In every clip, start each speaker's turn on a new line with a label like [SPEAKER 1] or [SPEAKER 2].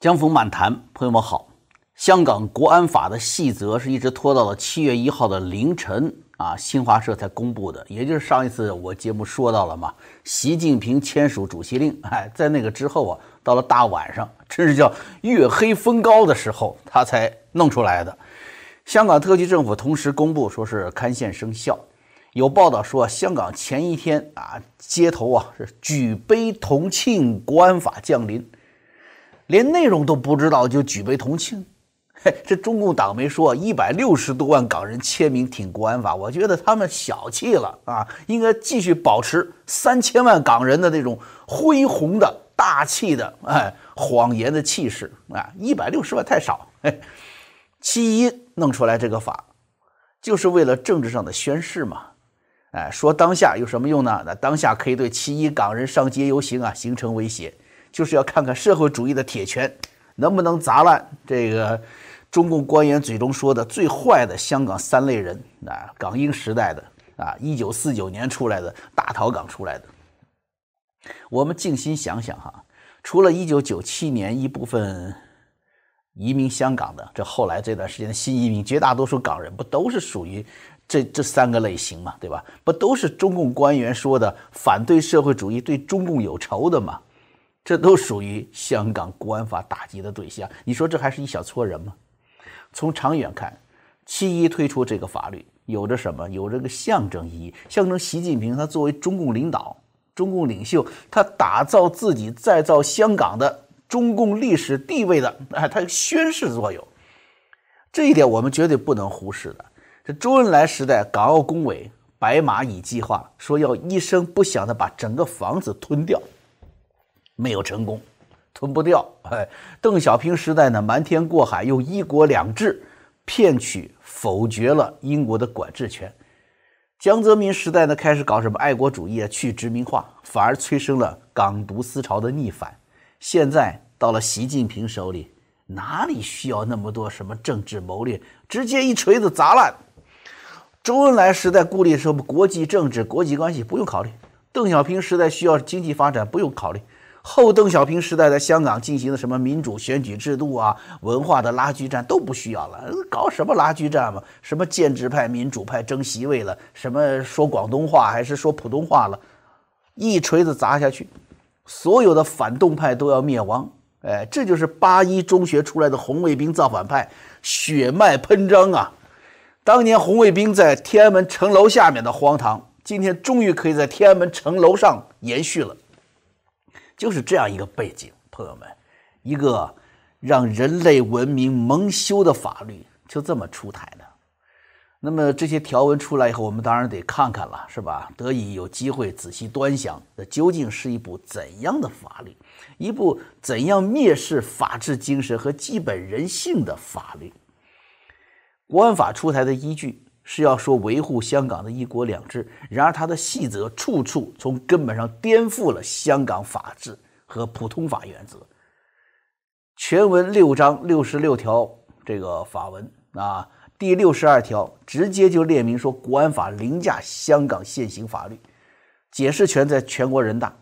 [SPEAKER 1] 江峰漫谈，朋友们好。香港国安法的细则是一直拖到了七月一号的凌晨啊，新华社才公布的。也就是上一次我节目说到了嘛，习近平签署主席令，哎，在那个之后啊，到了大晚上，真是叫月黑风高的时候，他才弄出来的。香港特区政府同时公布说是刊宪生效。有报道说，香港前一天啊，街头啊是举杯同庆国安法降临。连内容都不知道就举杯同庆，嘿，这中共党媒说一百六十多万港人签名挺国安法，我觉得他们小气了啊！应该继续保持三千万港人的那种恢宏的大气的哎谎言的气势啊！一百六十万太少，嘿，七一弄出来这个法，就是为了政治上的宣誓嘛，哎，说当下有什么用呢？那当下可以对七一港人上街游行啊形成威胁。就是要看看社会主义的铁拳能不能砸烂这个中共官员嘴中说的最坏的香港三类人啊，港英时代的啊，一九四九年出来的大逃港出来的。我们静心想想哈，除了一九九七年一部分移民香港的，这后来这段时间的新移民，绝大多数港人不都是属于这这三个类型嘛，对吧？不都是中共官员说的反对社会主义、对中共有仇的嘛？这都属于香港国安法打击的对象。你说这还是一小撮人吗？从长远看，七一推出这个法律有着什么？有着个象征意义，象征习近平他作为中共领导、中共领袖，他打造自己、再造香港的中共历史地位的啊，他宣誓作用。这一点我们绝对不能忽视的。这周恩来时代，港澳工委白蚂蚁计划说要一声不响的把整个房子吞掉。没有成功，吞不掉。哎，邓小平时代呢，瞒天过海，用一国两制骗取、否决了英国的管制权。江泽民时代呢，开始搞什么爱国主义啊，去殖民化，反而催生了港独思潮的逆反。现在到了习近平手里，哪里需要那么多什么政治谋略？直接一锤子砸烂。周恩来时代顾虑什么国际政治、国际关系，不用考虑。邓小平时代需要经济发展，不用考虑。后邓小平时代在香港进行的什么民主选举制度啊，文化的拉锯战都不需要了，搞什么拉锯战嘛？什么建制派、民主派争席位了？什么说广东话还是说普通话了？一锤子砸下去，所有的反动派都要灭亡。哎，这就是八一中学出来的红卫兵造反派，血脉喷张啊！当年红卫兵在天安门城楼下面的荒唐，今天终于可以在天安门城楼上延续了。就是这样一个背景，朋友们，一个让人类文明蒙羞的法律就这么出台的。那么这些条文出来以后，我们当然得看看了，是吧？得以有机会仔细端详，这究竟是一部怎样的法律，一部怎样蔑视法治精神和基本人性的法律？国安法出台的依据。是要说维护香港的一国两制，然而它的细则处处从根本上颠覆了香港法治和普通法原则。全文六章六十六条，这个法文啊，第六十二条直接就列明说，国安法凌驾香港现行法律，解释权在全国人大。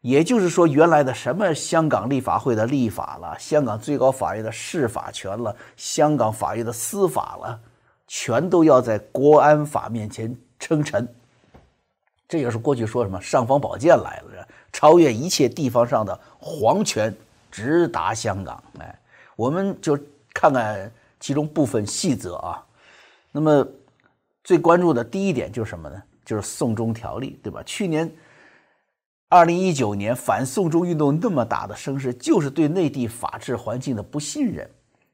[SPEAKER 1] 也就是说，原来的什么香港立法会的立法了，香港最高法院的释法权了，香港法院的司法了。全都要在国安法面前称臣，这也是过去说什么尚方宝剑来了，超越一切地方上的皇权，直达香港。哎，我们就看看其中部分细则啊。那么最关注的第一点就是什么呢？就是送中条例，对吧？去年二零一九年反送中运动那么大的声势，就是对内地法治环境的不信任。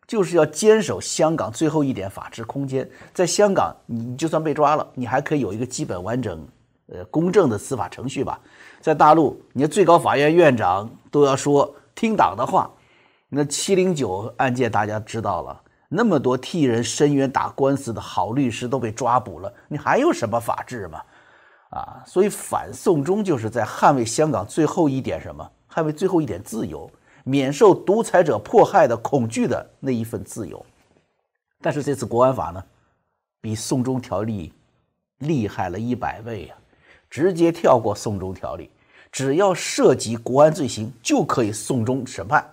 [SPEAKER 1] 就是要坚守香港最后一点法治空间。在香港，你就算被抓了，你还可以有一个基本完整、呃公正的司法程序吧。在大陆，你的最高法院院长都要说听党的话。那七零九案件大家知道了，那么多替人申冤打官司的好律师都被抓捕了，你还有什么法治吗？啊，所以反送中就是在捍卫香港最后一点什么？捍卫最后一点自由。免受独裁者迫害的恐惧的那一份自由，但是这次国安法呢，比送中条例厉害了一百倍呀！直接跳过送中条例，只要涉及国安罪行就可以送终审判。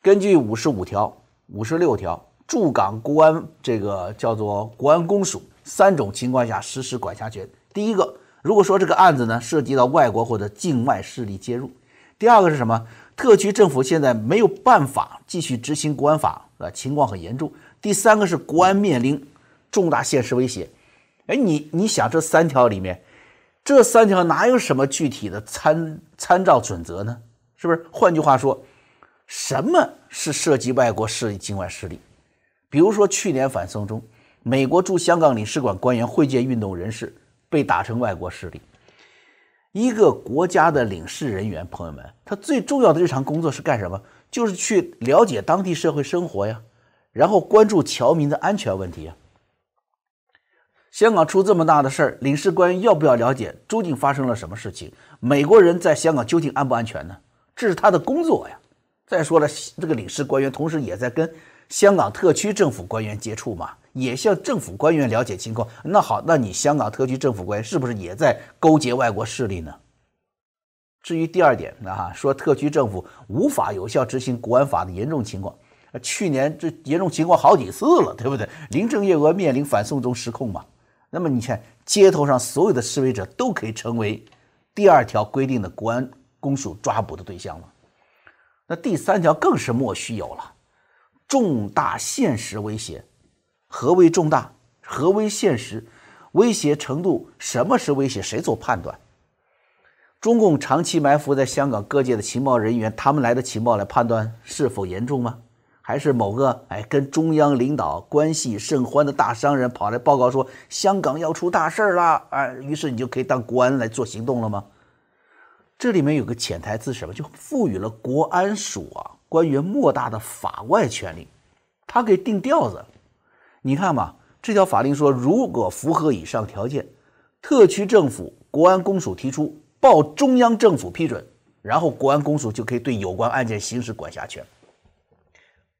[SPEAKER 1] 根据五十五条、五十六条，驻港国安这个叫做国安公署三种情况下实施管辖权。第一个，如果说这个案子呢涉及到外国或者境外势力介入；第二个是什么？特区政府现在没有办法继续执行国安法，啊，情况很严重；第三个是国安面临重大现实威胁。哎，你你想这三条里面，这三条哪有什么具体的参参照准则呢？是不是？换句话说。什么是涉及外国势力、境外势力？比如说去年反送中，美国驻香港领事馆官员会见运动人士，被打成外国势力。一个国家的领事人员，朋友们，他最重要的日常工作是干什么？就是去了解当地社会生活呀，然后关注侨民的安全问题呀。香港出这么大的事儿，领事官员要不要了解究竟发生了什么事情？美国人在香港究竟安不安全呢？这是他的工作呀。再说了，这个领事官员同时也在跟香港特区政府官员接触嘛，也向政府官员了解情况。那好，那你香港特区政府官员是不是也在勾结外国势力呢？至于第二点啊，说特区政府无法有效执行国安法的严重情况，去年这严重情况好几次了，对不对？林郑月娥面临反送中失控嘛。那么你看，街头上所有的示威者都可以成为第二条规定的国安公署抓捕的对象了。那第三条更是莫须有了，重大现实威胁。何为重大？何为现实？威胁程度？什么是威胁？谁做判断？中共长期埋伏在香港各界的情报人员，他们来的情报来判断是否严重吗？还是某个哎跟中央领导关系甚欢的大商人跑来报告说香港要出大事了啊？于是你就可以当国安来做行动了吗？这里面有个潜台词，什么就赋予了国安署啊官员莫大的法外权力，他可以定调子。你看嘛，这条法令说，如果符合以上条件，特区政府国安公署提出报中央政府批准，然后国安公署就可以对有关案件行使管辖权。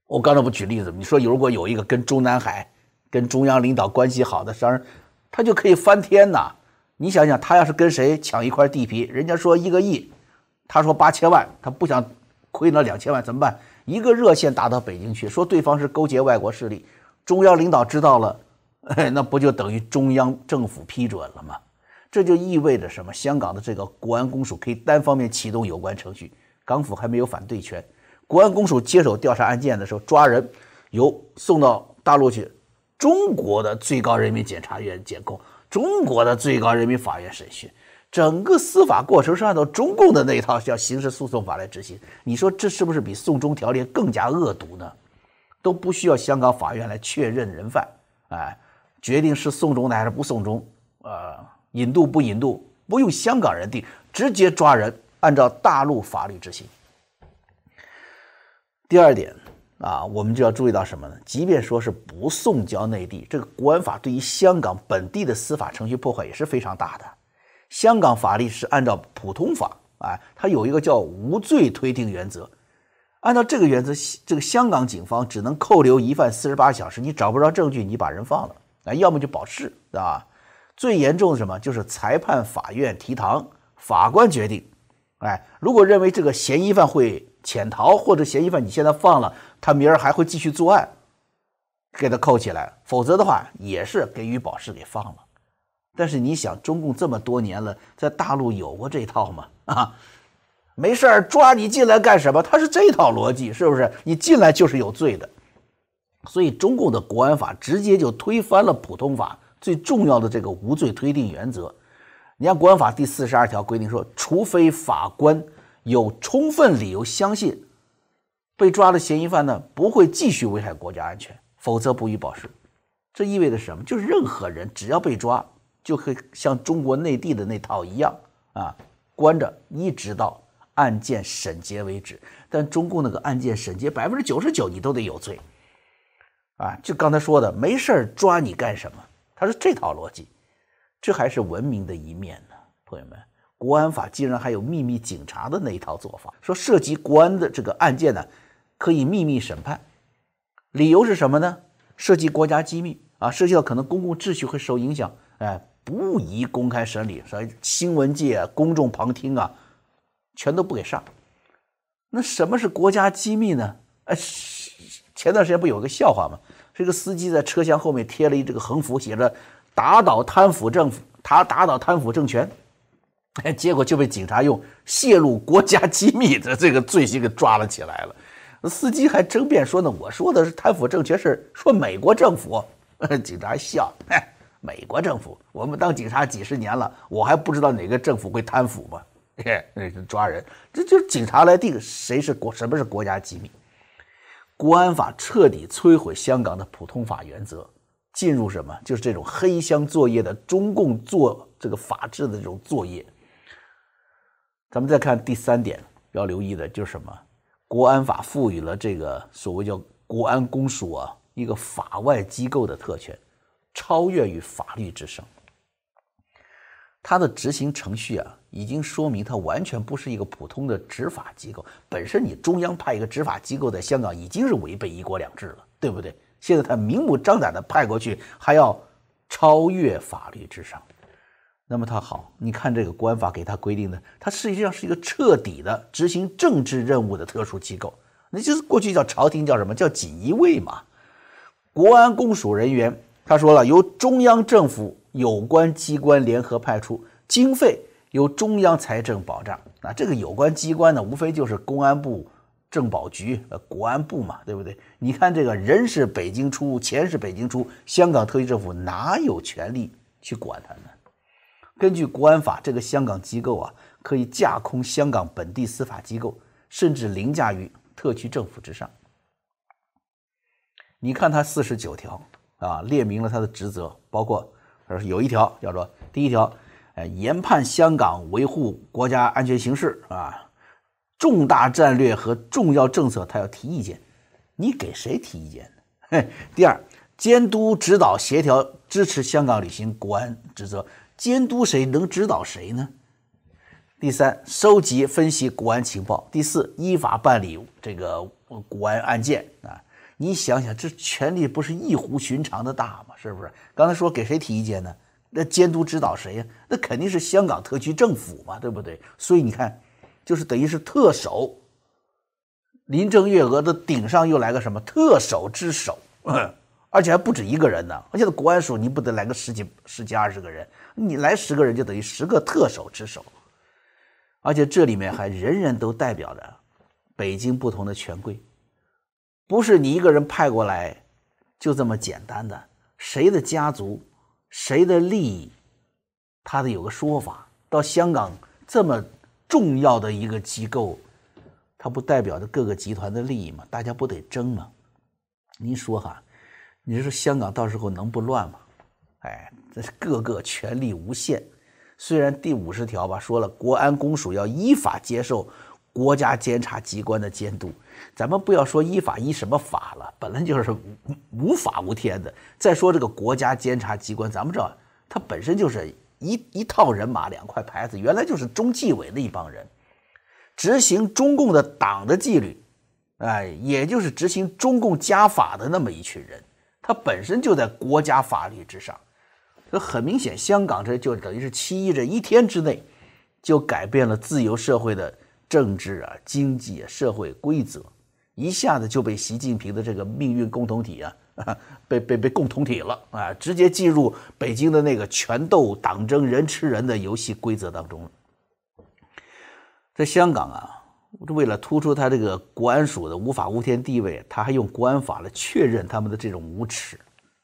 [SPEAKER 1] 我刚才不举例子，你说如果有一个跟中南海、跟中央领导关系好的商人，他就可以翻天呐。你想想，他要是跟谁抢一块地皮，人家说一个亿，他说八千万，他不想亏那两千万怎么办？一个热线打到北京去，说对方是勾结外国势力，中央领导知道了，那不就等于中央政府批准了吗？这就意味着什么？香港的这个国安公署可以单方面启动有关程序，港府还没有反对权。国安公署接手调查案件的时候，抓人由送到大陆去，中国的最高人民检察院检控。中国的最高人民法院审讯，整个司法过程是按照中共的那一套叫刑事诉讼法来执行。你说这是不是比送中条例更加恶毒呢？都不需要香港法院来确认人犯，哎，决定是送终的还是不送终，呃，引渡不引渡，不用香港人定，直接抓人，按照大陆法律执行。第二点。啊，我们就要注意到什么呢？即便说是不送交内地，这个国安法对于香港本地的司法程序破坏也是非常大的。香港法律是按照普通法，啊，它有一个叫无罪推定原则。按照这个原则，这个香港警方只能扣留疑犯四十八小时，你找不着证据，你把人放了，啊，要么就保释，对吧？最严重的什么？就是裁判法院提堂，法官决定。哎，如果认为这个嫌疑犯会潜逃，或者嫌疑犯你现在放了。他明儿还会继续作案，给他扣起来，否则的话也是给予保释给放了。但是你想，中共这么多年了，在大陆有过这套吗？啊，没事儿抓你进来干什么？他是这套逻辑，是不是？你进来就是有罪的。所以中共的国安法直接就推翻了普通法最重要的这个无罪推定原则。你看国安法第四十二条规定说，除非法官有充分理由相信。被抓的嫌疑犯呢，不会继续危害国家安全，否则不予保释。这意味着什么？就是任何人只要被抓，就可以像中国内地的那套一样啊，关着一直到案件审结为止。但中共那个案件审结百分之九十九，你都得有罪啊！就刚才说的，没事抓你干什么？他是这套逻辑，这还是文明的一面呢，朋友们。国安法竟然还有秘密警察的那一套做法，说涉及国安的这个案件呢。可以秘密审判，理由是什么呢？涉及国家机密啊，涉及到可能公共秩序会受影响，哎，不宜公开审理，所以新闻界、公众旁听啊，全都不给上。那什么是国家机密呢？呃，前段时间不有个笑话吗？这个司机在车厢后面贴了一这个横幅，写着“打倒贪腐政府”，他打倒贪腐政权，哎，结果就被警察用泄露国家机密的这个罪行给抓了起来了。司机还争辩说呢，我说的是贪腐政权，是说美国政府。警察笑，美国政府，我们当警察几十年了，我还不知道哪个政府会贪腐吗？嘿，抓人，这就是警察来定谁是国，什么是国家机密。国安法彻底摧毁香港的普通法原则，进入什么？就是这种黑箱作业的中共做这个法治的这种作业。咱们再看第三点要留意的就是什么？国安法赋予了这个所谓叫国安公署啊一个法外机构的特权，超越于法律之上。它的执行程序啊。已经说明它完全不是一个普通的执法机构。本身你中央派一个执法机构在香港已经是违背一国两制了，对不对？现在他明目张胆的派过去，还要超越法律之上。那么他好，你看这个国安法给他规定的，它实际上是一个彻底的执行政治任务的特殊机构。那就是过去叫朝廷叫什么叫锦衣卫嘛？国安公署人员他说了，由中央政府有关机关联合派出，经费。由中央财政保障，那这个有关机关呢，无非就是公安部、政保局、呃国安部嘛，对不对？你看这个人是北京出，钱是北京出，香港特区政府哪有权利去管他呢？根据国安法，这个香港机构啊，可以架空香港本地司法机构，甚至凌驾于特区政府之上。你看他四十九条啊，列明了他的职责，包括有一条叫做第一条。呃，研判香港维护国家安全形势啊，重大战略和重要政策，他要提意见，你给谁提意见呢？第二，监督指导协调支持香港履行国安职责，监督谁能指导谁呢？第三，收集分析国安情报。第四，依法办理这个国安案件啊。你想想，这权力不是异乎寻常的大吗？是不是？刚才说给谁提意见呢？那监督指导谁呀？那肯定是香港特区政府嘛，对不对？所以你看，就是等于是特首林郑月娥的顶上又来个什么特首之首，而且还不止一个人呢。而且在国安署你不得来个十几、十几二十个人？你来十个人就等于十个特首之首，而且这里面还人人都代表着北京不同的权贵，不是你一个人派过来就这么简单的，谁的家族？谁的利益，他得有个说法。到香港这么重要的一个机构，它不代表着各个集团的利益吗？大家不得争吗？您说哈，你说香港到时候能不乱吗？哎，这是各个权力无限。虽然第五十条吧说了，国安公署要依法接受国家监察机关的监督。咱们不要说依法依什么法了，本来就是无无法无天的。再说这个国家监察机关，咱们知道，它本身就是一一套人马，两块牌子，原来就是中纪委的一帮人，执行中共的党的纪律，哎，也就是执行中共家法的那么一群人，他本身就在国家法律之上。这很明显，香港这就等于是七一这一天之内，就改变了自由社会的政治啊、经济啊、社会规则。一下子就被习近平的这个命运共同体啊，被被被共同体了啊，直接进入北京的那个权斗、党争、人吃人的游戏规则当中了。在香港啊，为了突出他这个国安署的无法无天地位，他还用国安法来确认他们的这种无耻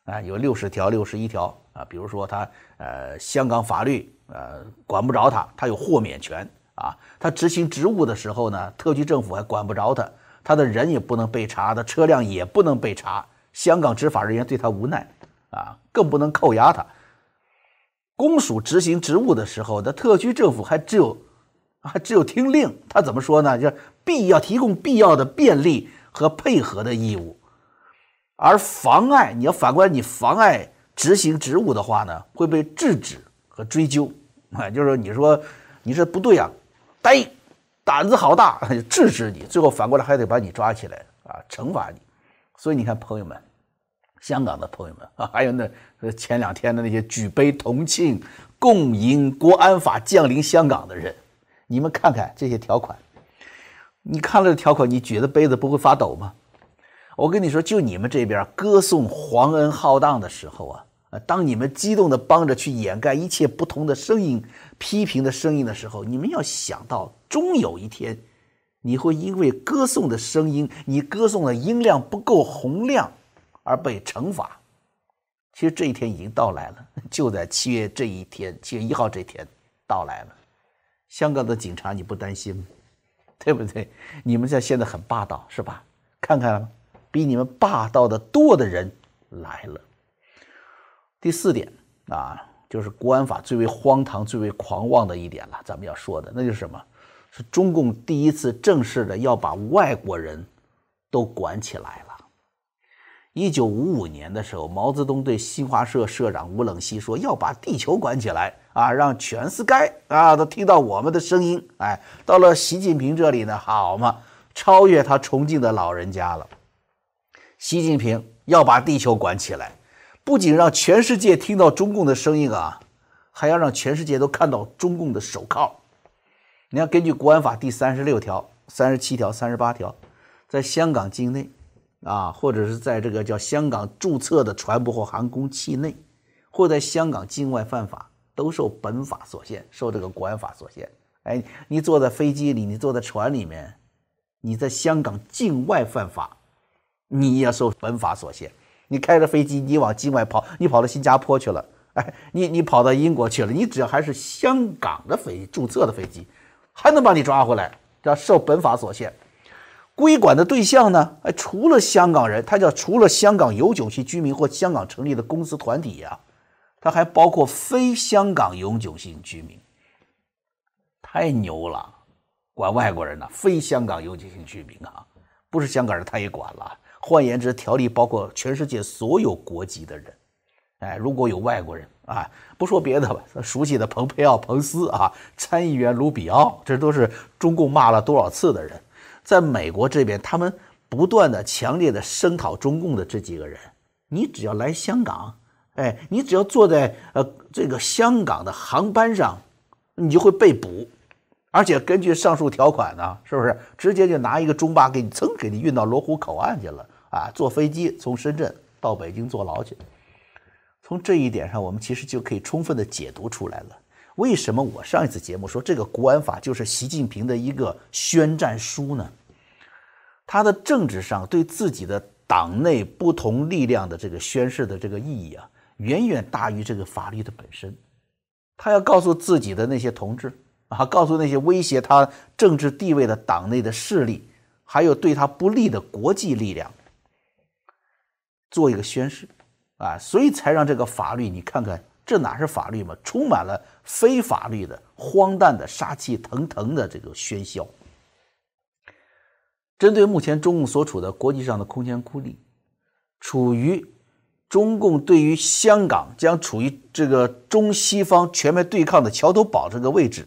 [SPEAKER 1] 啊，有六十条、六十一条啊，比如说他呃，香港法律呃管不着他，他有豁免权啊，他执行职务的时候呢，特区政府还管不着他。他的人也不能被查，的车辆也不能被查。香港执法人员对他无奈，啊，更不能扣押他。公署执行职务的时候，那特区政府还只有，还只有听令。他怎么说呢？就必要提供必要的便利和配合的义务。而妨碍，你要反过来，你妨碍执行职务的话呢，会被制止和追究。啊，就是，你说你这不对啊，呆。胆子好大，制止你，最后反过来还得把你抓起来啊，惩罚你。所以你看，朋友们，香港的朋友们啊，还有那前两天的那些举杯同庆、共迎国安法降临香港的人，你们看看这些条款，你看了条款，你举着杯子不会发抖吗？我跟你说，就你们这边歌颂皇恩浩荡的时候啊，啊，当你们激动的帮着去掩盖一切不同的声音、批评的声音的时候，你们要想到，终有一天，你会因为歌颂的声音，你歌颂的音量不够洪亮，而被惩罚。其实这一天已经到来了，就在七月这一天，七月一号这天到来了。香港的警察，你不担心吗？对不对？你们在现在很霸道，是吧？看看。比你们霸道的多的人来了。第四点啊，就是国安法最为荒唐、最为狂妄的一点了。咱们要说的，那就是什么？是中共第一次正式的要把外国人都管起来了。一九五五年的时候，毛泽东对新华社社长吴冷西说：“要把地球管起来啊，让全世界啊都听到我们的声音。”哎，到了习近平这里呢，好嘛，超越他崇敬的老人家了。习近平要把地球管起来，不仅让全世界听到中共的声音啊，还要让全世界都看到中共的手铐。你要，根据国安法第三十六条、三十七条、三十八条，在香港境内啊，或者是在这个叫香港注册的船舶或航空器内，或在香港境外犯法，都受本法所限，受这个国安法所限。哎，你坐在飞机里，你坐在船里面，你在香港境外犯法。你也受本法所限，你开着飞机，你往境外跑，你跑到新加坡去了，哎，你你跑到英国去了，你只要还是香港的飞注册的飞机，还能把你抓回来，叫受本法所限。归管的对象呢，哎，除了香港人，他叫除了香港永久性居民或香港成立的公司团体呀，他还包括非香港永久性居民。太牛了，管外国人呢，非香港永久性居民啊，不是香港人他也管了。换言之，条例包括全世界所有国籍的人。哎，如果有外国人啊，不说别的吧，熟悉的蓬佩奥、彭斯啊，参议员卢比奥，这都是中共骂了多少次的人。在美国这边，他们不断的、强烈的声讨中共的这几个人，你只要来香港，哎，你只要坐在呃这个香港的航班上，你就会被捕。而且根据上述条款呢，是不是直接就拿一个中巴给你噌给你运到罗湖口岸去了？啊，坐飞机从深圳到北京坐牢去。从这一点上，我们其实就可以充分的解读出来了。为什么我上一次节目说这个国安法就是习近平的一个宣战书呢？他的政治上对自己的党内不同力量的这个宣誓的这个意义啊，远远大于这个法律的本身。他要告诉自己的那些同志啊，告诉那些威胁他政治地位的党内的势力，还有对他不利的国际力量。做一个宣誓，啊，所以才让这个法律，你看看，这哪是法律嘛？充满了非法律的、荒诞的、杀气腾腾的这个喧嚣。针对目前中共所处的国际上的空前孤立，处于中共对于香港将处于这个中西方全面对抗的桥头堡这个位置，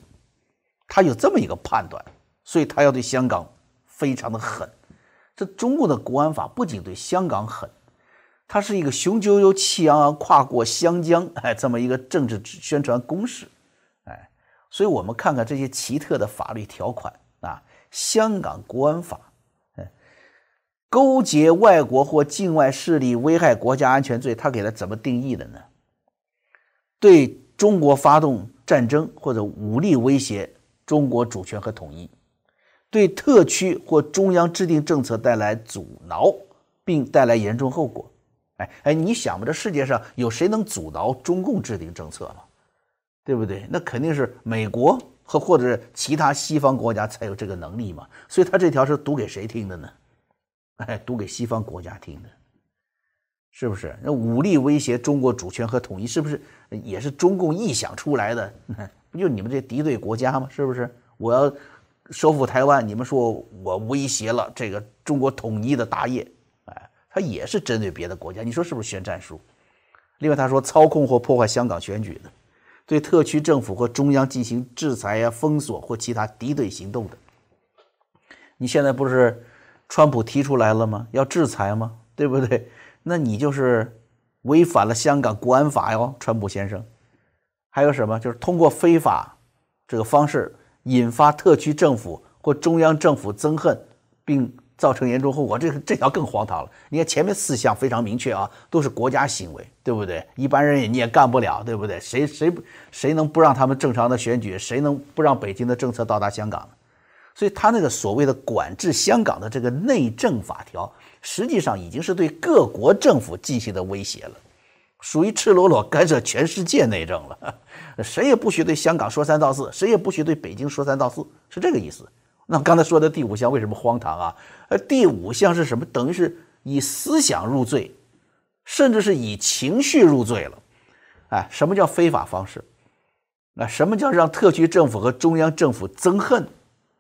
[SPEAKER 1] 他有这么一个判断，所以他要对香港非常的狠。这中共的国安法不仅对香港狠。它是一个雄赳赳、气昂昂跨过湘江，哎，这么一个政治宣传攻势，哎，所以我们看看这些奇特的法律条款啊，《香港国安法》，哎，勾结外国或境外势力危害国家安全罪，它给它怎么定义的呢？对中国发动战争或者武力威胁中国主权和统一，对特区或中央制定政策带来阻挠，并带来严重后果。哎哎，你想吧，这世界上有谁能阻挠中共制定政策吗？对不对？那肯定是美国和或者其他西方国家才有这个能力嘛。所以他这条是读给谁听的呢？哎，读给西方国家听的，是不是？那武力威胁中国主权和统一，是不是也是中共臆想出来的？不就你们这敌对国家吗？是不是？我要收复台湾，你们说我威胁了这个中国统一的大业。他也是针对别的国家，你说是不是宣战书？另外，他说操控或破坏香港选举的，对特区政府或中央进行制裁呀、封锁或其他敌对行动的，你现在不是川普提出来了吗？要制裁吗？对不对？那你就是违反了香港国安法哟，川普先生。还有什么？就是通过非法这个方式引发特区政府或中央政府憎恨并。造成严重后果，这这条更荒唐了。你看前面四项非常明确啊，都是国家行为，对不对？一般人你也干不了，对不对？谁谁谁能不让他们正常的选举？谁能不让北京的政策到达香港呢？所以他那个所谓的管制香港的这个内政法条，实际上已经是对各国政府进行的威胁了，属于赤裸裸干涉全世界内政了。谁也不许对香港说三道四，谁也不许对北京说三道四，是这个意思。那刚才说的第五项为什么荒唐啊？呃，第五项是什么？等于是以思想入罪，甚至是以情绪入罪了。哎，什么叫非法方式？那什么叫让特区政府和中央政府憎恨？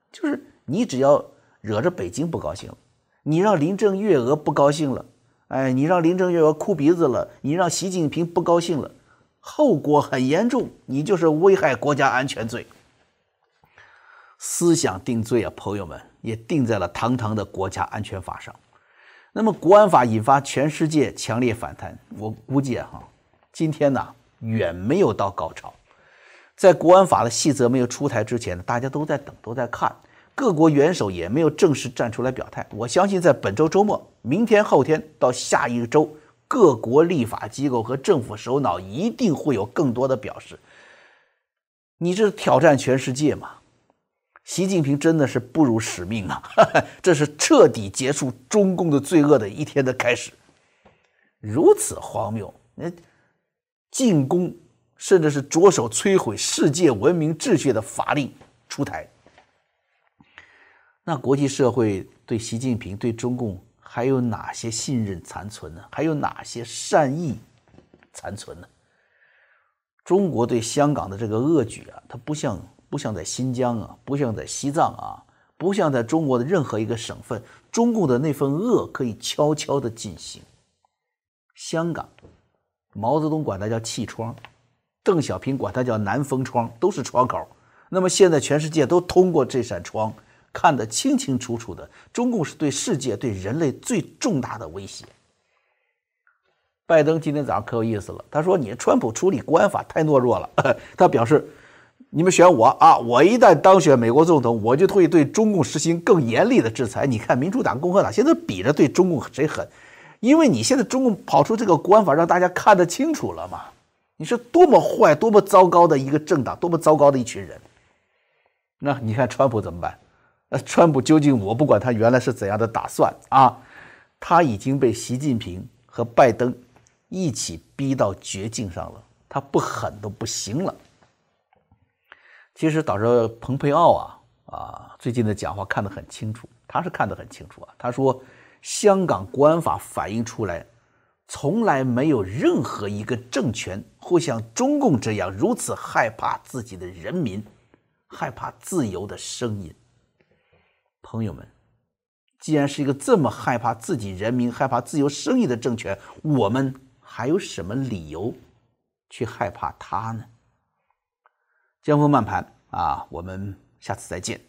[SPEAKER 1] 就是你只要惹着北京不高兴了，你让林郑月娥不高兴了，哎，你让林郑月娥哭鼻子了，你让习近平不高兴了，后果很严重，你就是危害国家安全罪。思想定罪啊，朋友们也定在了堂堂的国家安全法上。那么国安法引发全世界强烈反弹，我估计哈，今天呢远没有到高潮。在国安法的细则没有出台之前，大家都在等，都在看，各国元首也没有正式站出来表态。我相信在本周周末、明天、后天到下一个周，各国立法机构和政府首脑一定会有更多的表示。你这挑战全世界嘛？习近平真的是不辱使命啊！这是彻底结束中共的罪恶的一天的开始。如此荒谬，那进攻甚至是着手摧毁世界文明秩序的法令出台，那国际社会对习近平、对中共还有哪些信任残存呢？还有哪些善意残存呢？中国对香港的这个恶举啊，它不像。不像在新疆啊，不像在西藏啊，不像在中国的任何一个省份，中共的那份恶可以悄悄地进行。香港，毛泽东管它叫气窗，邓小平管它叫南风窗，都是窗口。那么现在全世界都通过这扇窗看得清清楚楚的，中共是对世界、对人类最重大的威胁。拜登今天早上可有意思了，他说：“你川普处理国安法太懦弱了。”他表示。你们选我啊！我一旦当选美国总统，我就会对中共实行更严厉的制裁。你看，民主党、共和党现在比着对中共谁狠，因为你现在中共跑出这个官法，让大家看得清楚了嘛？你是多么坏、多么糟糕的一个政党，多么糟糕的一群人。那你看川普怎么办？那川普究竟我不管他原来是怎样的打算啊，他已经被习近平和拜登一起逼到绝境上了，他不狠都不行了。其实导致蓬佩奥啊啊最近的讲话看得很清楚，他是看得很清楚啊。他说，香港国安法反映出来，从来没有任何一个政权会像中共这样如此害怕自己的人民，害怕自由的声音。朋友们，既然是一个这么害怕自己人民、害怕自由声音的政权，我们还有什么理由去害怕他呢？江峰慢盘啊，我们下次再见。